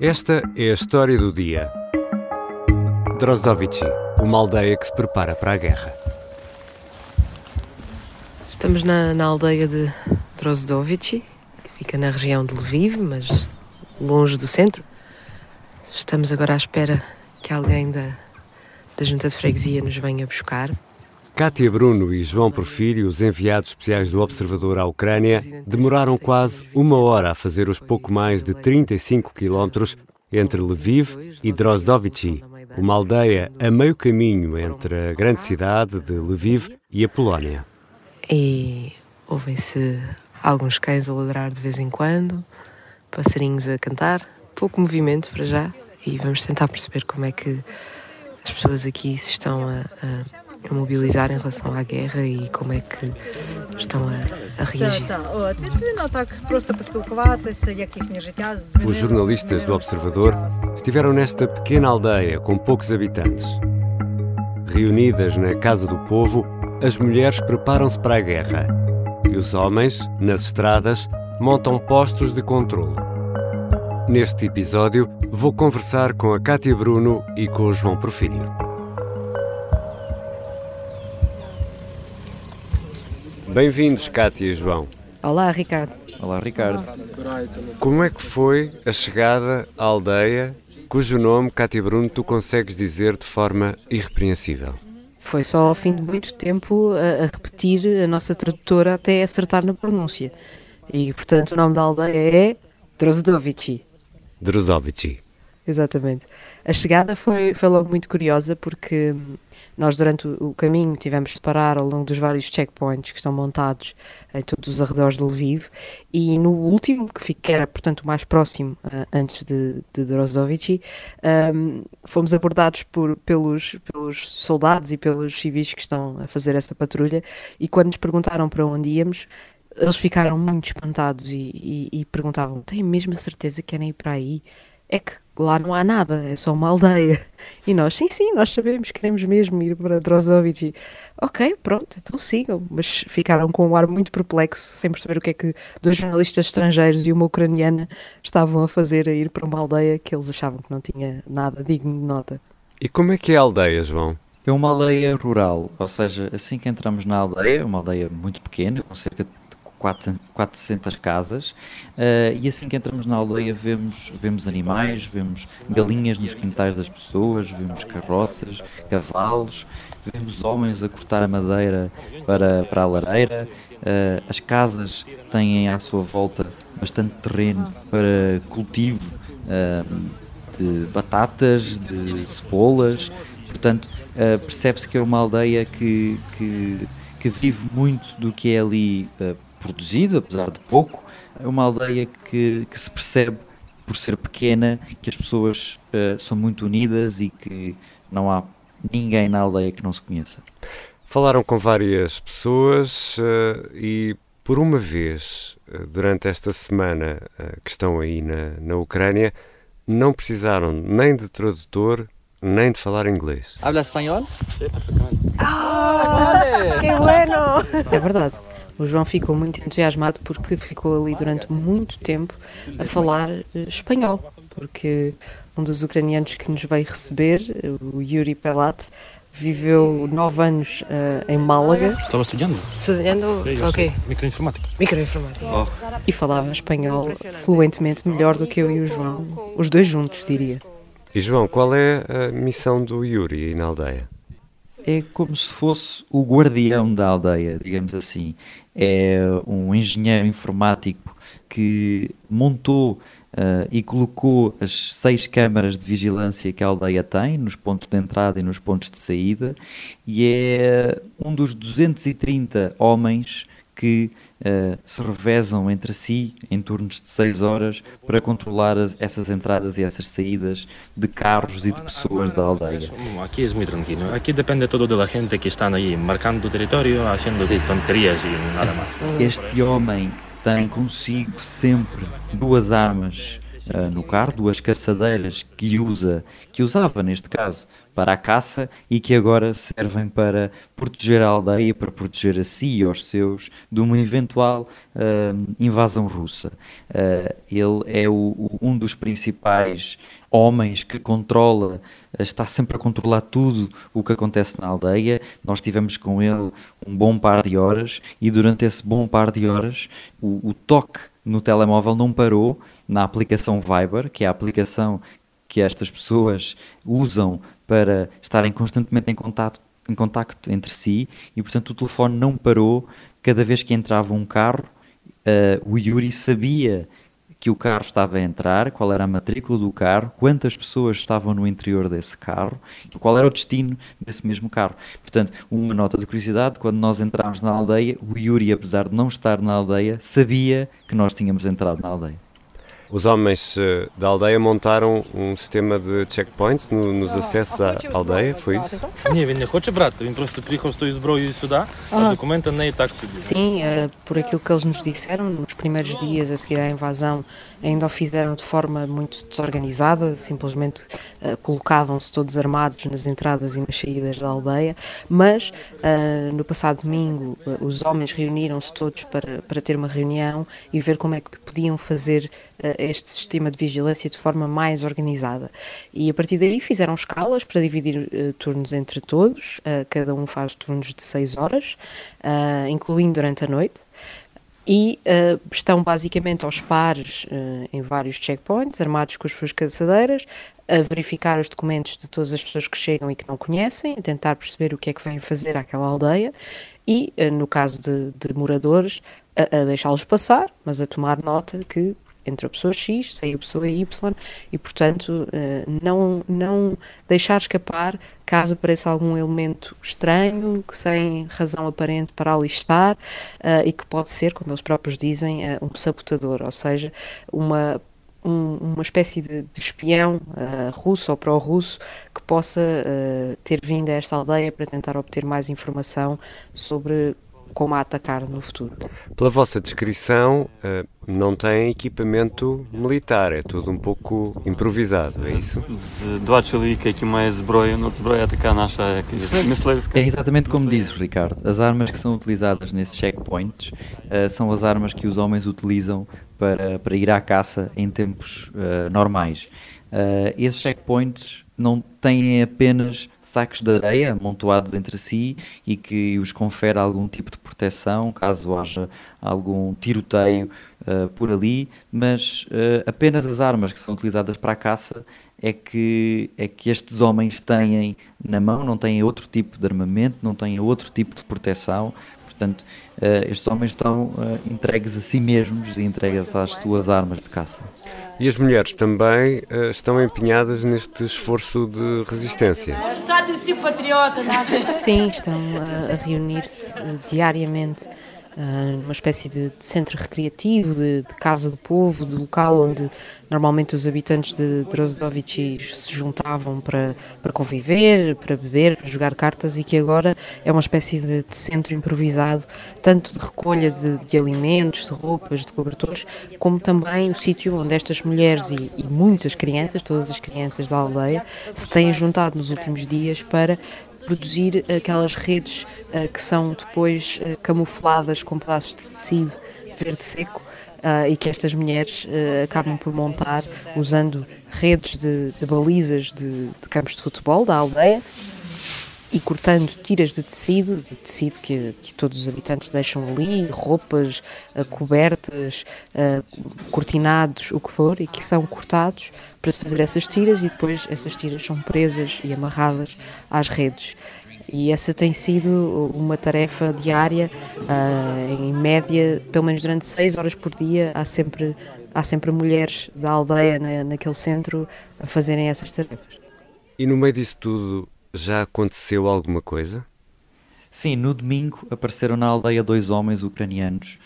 Esta é a história do dia. Drozdovici, uma aldeia que se prepara para a guerra. Estamos na, na aldeia de Drozdovici, que fica na região de Lviv, mas longe do centro. Estamos agora à espera que alguém da, da junta de freguesia nos venha buscar. Cátia Bruno e João Porfírio, os enviados especiais do Observador à Ucrânia, demoraram quase uma hora a fazer os pouco mais de 35 quilómetros entre Lviv e Drozdovici, uma aldeia a meio caminho entre a grande cidade de Lviv e a Polónia. E ouvem-se alguns cães a ladrar de vez em quando, passarinhos a cantar, pouco movimento para já, e vamos tentar perceber como é que as pessoas aqui se estão a, a a mobilizar em relação à guerra e como é que estão a, a reagir. Os jornalistas do Observador estiveram nesta pequena aldeia com poucos habitantes. Reunidas na Casa do Povo, as mulheres preparam-se para a guerra e os homens, nas estradas, montam postos de controle. Neste episódio, vou conversar com a Cátia Bruno e com o João Porfírio. Bem-vindos, Cátia e João. Olá, Ricardo. Olá, Ricardo. Como é que foi a chegada à aldeia cujo nome, Cátia Bruno, tu consegues dizer de forma irrepreensível? Foi só ao fim de muito tempo a, a repetir a nossa tradutora até acertar na pronúncia. E, portanto, o nome da aldeia é Drozdovici. Drozdovici. Exatamente. A chegada foi, foi logo muito curiosa porque nós, durante o caminho, tivemos de parar ao longo dos vários checkpoints que estão montados em todos os arredores de Lviv e no último, que era, portanto, o mais próximo uh, antes de, de Drozovici, um, fomos abordados por, pelos, pelos soldados e pelos civis que estão a fazer essa patrulha e quando nos perguntaram para onde íamos, eles ficaram muito espantados e, e, e perguntavam: têm mesmo a certeza que querem ir para aí? É que lá não há nada, é só uma aldeia. E nós, sim, sim, nós sabemos, queremos mesmo ir para Drozovic. Ok, pronto, então sigam. Mas ficaram com um ar muito perplexo, sem perceber o que é que dois jornalistas estrangeiros e uma ucraniana estavam a fazer a ir para uma aldeia que eles achavam que não tinha nada digno de nota. E como é que é a aldeia, João? É uma aldeia rural, ou seja, assim que entramos na aldeia, uma aldeia muito pequena, com cerca de 400 casas uh, e assim que entramos na aldeia vemos, vemos animais, vemos galinhas nos quintais das pessoas, vemos carroças, cavalos, vemos homens a cortar a madeira para, para a lareira, uh, as casas têm à sua volta bastante terreno para cultivo uh, de batatas, de cebolas, portanto percebe-se que é uma aldeia que, que que vive muito do que é ali uh, produzido, apesar de pouco. É uma aldeia que, que se percebe, por ser pequena, que as pessoas uh, são muito unidas e que não há ninguém na aldeia que não se conheça. Falaram com várias pessoas uh, e, por uma vez, uh, durante esta semana que estão aí na, na Ucrânia, não precisaram nem de tradutor nem de falar inglês. Habla espanhol? Sim, perfeitamente. Ah, que bueno! É verdade. O João ficou muito entusiasmado porque ficou ali durante muito tempo a falar eh, espanhol, porque um dos ucranianos que nos veio receber, o Yuri Pelat, viveu nove anos uh, em Málaga. Estava estudando. Estudando o quê? Microinformática. Microinformática. Oh. E falava espanhol fluentemente melhor do que eu e o João, os dois juntos, diria. E João, qual é a missão do Yuri na aldeia? É como se fosse o guardião da aldeia, digamos assim. É um engenheiro informático que montou uh, e colocou as seis câmaras de vigilância que a aldeia tem, nos pontos de entrada e nos pontos de saída, e é um dos 230 homens que uh, se revezam entre si em turnos de 6 horas para controlar as, essas entradas e essas saídas de carros e de pessoas da aldeia. Aqui é muito tranquilo. Aqui depende todo da gente que está aí marcando o território, fazendo tonterias e nada mais. Este homem tem consigo sempre duas armas uh, no carro, duas caçadeiras que usa, que usava neste caso para a caça e que agora servem para proteger a aldeia, para proteger a si e aos seus de uma eventual uh, invasão russa. Uh, ele é o, o, um dos principais homens que controla, está sempre a controlar tudo o que acontece na aldeia. Nós tivemos com ele um bom par de horas e durante esse bom par de horas o, o toque no telemóvel não parou na aplicação Viber, que é a aplicação que estas pessoas usam para estarem constantemente em contato, em contacto entre si e, portanto, o telefone não parou cada vez que entrava um carro. Uh, o Yuri sabia que o carro estava a entrar, qual era a matrícula do carro, quantas pessoas estavam no interior desse carro e qual era o destino desse mesmo carro. Portanto, uma nota de curiosidade: quando nós entramos na aldeia, o Yuri, apesar de não estar na aldeia, sabia que nós tínhamos entrado na aldeia Os homens uh, da aldeia montaram um sistema de checkpoints no, nos acessos à aldeia, foi isso? Ні, він не хоче брати, він просто приїхав з тою зброєю сюди, а документи не і так собі. Sim, uh, por aquilo que eles nos disseram, nos primeiros dias a seguir à invasão, ainda o fizeram de forma muito desorganizada, simplesmente uh, colocavam-se todos armados nas entradas e nas saídas da aldeia, mas uh, no passado domingo os homens reuniram-se todos para, para ter uma reunião e ver como é que podiam fazer este sistema de vigilância de forma mais organizada. E a partir daí fizeram escalas para dividir uh, turnos entre todos, uh, cada um faz turnos de 6 horas, uh, incluindo durante a noite. E estão basicamente aos pares em vários checkpoints, armados com as suas caçadeiras, a verificar os documentos de todas as pessoas que chegam e que não conhecem, a tentar perceber o que é que vêm fazer àquela aldeia e, no caso de, de moradores, a, a deixá-los passar, mas a tomar nota que entre a pessoa X, saiu a pessoa Y, e portanto eh, não, não deixar escapar caso apareça algum elemento estranho, que sem razão aparente para ali estar, uh, e que pode ser, como eles próprios dizem, uh, um sabotador, ou seja, uma, um, uma espécie de, de espião russo ou pró-russo que possa ter vindo a esta aldeia para tentar obter mais informação sobre como a atacar no futuro. Pela vossa descrição, eh, não tem equipamento militar, é tudo um pouco improvisado, é isso? Два чоловіка, які мають зброю, ну зброя така наша, як É exatamente como diz Ricardo. As armas que são utilizadas nesses checkpoints uh, são as armas que os homens utilizam para, para ir à caça em tempos uh, normais. Uh, esses checkpoints não têm apenas sacos de areia amontoados entre si e que os confere algum tipo de proteção caso haja algum tiroteio uh, por ali, mas uh, apenas as armas que são utilizadas para a caça é que, é que estes homens têm na mão, não têm outro tipo de armamento, não têm outro tipo de proteção. Portanto, uh, estes homens estão entregues a si mesmos e entregues às suas armas de caça. E as mulheres também uh, estão empenhadas neste esforço de resistência. Sim, estão a reunir-se diariamente numa espécie de, de centro recreativo, de, de, casa do povo, de local onde normalmente os habitantes de Drozdovich se juntavam para, para conviver, para beber, para jogar cartas e que agora é uma espécie de, de centro improvisado, tanto de recolha de, de, alimentos, de roupas, de cobertores, como também o sítio onde estas mulheres e, e muitas crianças, todas as crianças da aldeia, se têm juntado nos últimos dias para produzir aquelas redes uh, que são depois uh, camufladas com pedaços de tecido verde seco uh, e que estas mulheres acabam por montar usando redes de, de balizas de, de, campos de futebol da aldeia e cortando tiras de tecido, de tecido que, que todos os habitantes deixam ali, roupas, cobertas, cortinados, o que for, e que são cortados para se fazer essas tiras e depois essas tiras são presas e amarradas às redes. E essa tem sido uma tarefa diária, uh, em média, pelo menos durante seis horas por dia, há sempre, há sempre mulheres da aldeia na, naquele centro a fazerem essas tarefas. E no meio disso tudo, já aconteceu alguma coisa? Sim, no domingo apareceram na aldeia dois homens ucranianos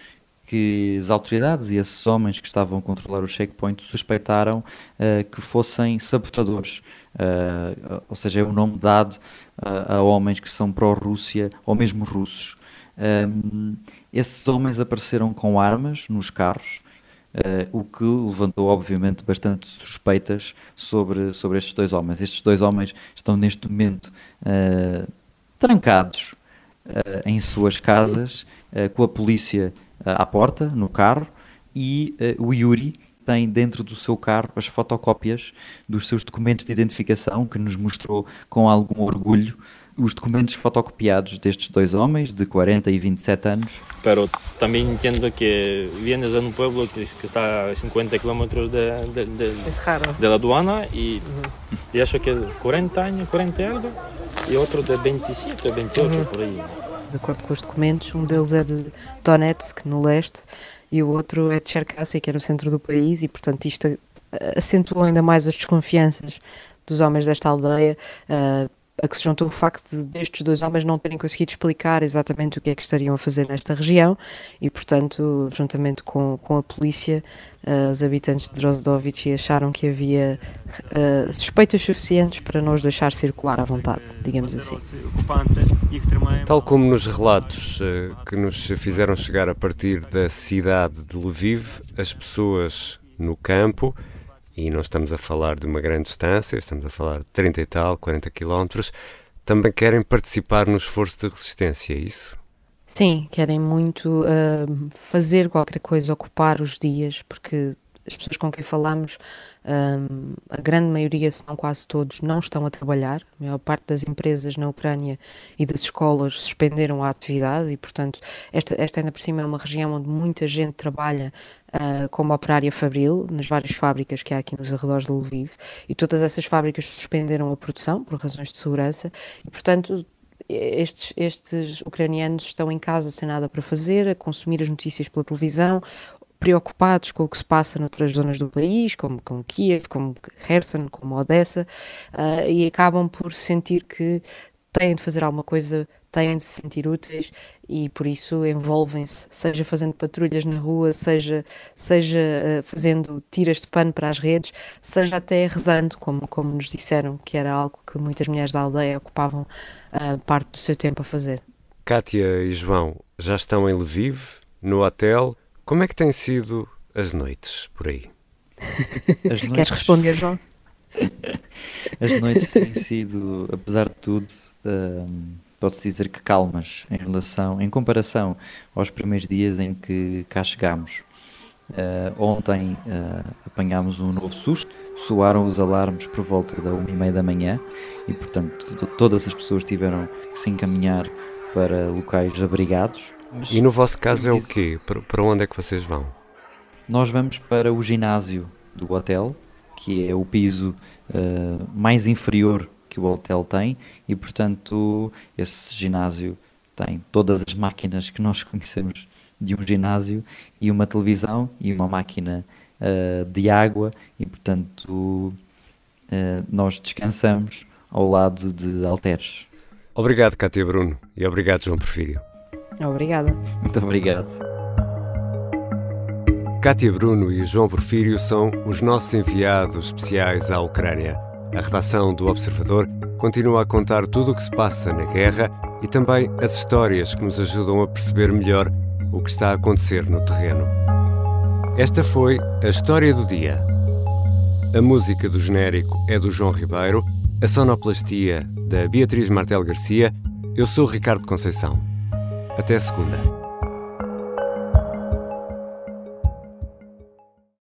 que as autoridades e esses homens que estavam a controlar o checkpoint suspeitaram uh, que fossem sabotadores. Uh, ou seja, é o um nome dado a, a homens que são pró-Rússia ou mesmo russos. Um, esses homens apareceram com armas nos carros. O que levantou, obviamente, bastante suspeitas sobre, sobre estes dois homens. Estes dois homens estão neste momento trancados em suas casas, com a polícia à porta, no carro, e o Yuri tem dentro do seu carro as fotocópias dos seus documentos de identificação, que nos mostrou com algum orgulho os documentos fotocopiados destes dois homens, de 40 e 27 anos. Pero também entendo que vienes de um pueblo que, que está a 50 kilómetros de, de, de, de, la aduana e, uhum. e acho que 40 anos, 40 algo, e outro de 27 ou 28, uhum. por aí. De acordo com os documentos, um deles é de Donetsk, no leste, e o outro é de Cherkasy, que é no centro do país, e portanto isto acentuou ainda mais as desconfianças dos homens desta aldeia, uh, a que se juntou o facto de destes dois homens não terem conseguido explicar exatamente o que é que estariam a fazer nesta região e, portanto, juntamente com, com a polícia, uh, os habitantes de Drozdovich acharam que havia uh, suspeitas suficientes para não os deixar circular à vontade, digamos assim. Tal como nos relatos uh, que nos fizeram chegar a partir da cidade de Lviv, as pessoas no campo e não estamos a falar de uma grande distância, estamos a falar de 30 e tal, 40 quilómetros, também querem participar no esforço de resistência, é isso? Sim, querem muito uh, fazer qualquer coisa, ocupar os dias, porque as pessoas com quem falamos, um, a grande maioria, se não quase todos, não estão a trabalhar. A maior parte das empresas na Ucrânia e das escolas suspenderam a atividade e, portanto, esta, esta ainda por cima é uma região onde muita gente trabalha uh, como operária fabril, nas várias fábricas que há aqui nos arredores de Lviv, e todas essas fábricas suspenderam a produção por razões de segurança e, portanto, estes, estes ucranianos estão em casa sem nada para fazer, a consumir as notícias pela televisão preocupados com o que se passa noutras zonas do país, como, como Kiev, como Kherson, como Odessa, uh, e acabam por sentir que têm de fazer alguma coisa, têm de se sentir úteis e por isso envolvem-se, seja fazendo patrulhas na rua, seja, seja uh, fazendo tiras de pano para as redes, seja até rezando, como, como nos disseram, que era algo que muitas mulheres da aldeia ocupavam uh, parte do seu tempo a fazer. Kátia e João já estão em Lviv, no hotel, como é que têm sido as noites por aí? Noites... Queres responder, João? as noites têm sido, apesar de tudo, um, pode-se dizer que calmas em relação, em comparação aos primeiros dias em que cá chegámos. Uh, ontem uh, apanhámos um novo susto, soaram os alarmes por volta da uma e meia da manhã e, portanto, todas as pessoas tiveram que se encaminhar para locais abrigados mas, e no vosso caso é o quê? Para, onde é que vocês vão? Nós vamos para o ginásio do hotel, que é o piso uh, mais inferior que o hotel tem, e portanto esse ginásio tem todas as máquinas que nós conhecemos de um ginásio e uma televisão e uma máquina uh, de água e portanto uh, nós descansamos ao lado de halteres. Obrigado, Cátia Bruno, e obrigado, João Porfírio. Obrigada. Muito obrigado. Cátia Bruno e João Porfírio são os nossos enviados especiais à Ucrânia. A redação do Observador continua a contar tudo o que se passa na guerra e também as histórias que nos ajudam a perceber melhor o que está a acontecer no terreno. Esta foi a história do dia. A música do genérico é do João Ribeiro, a sonoplastia da Beatriz Martel Garcia. Eu sou Ricardo Conceição. Até segunda.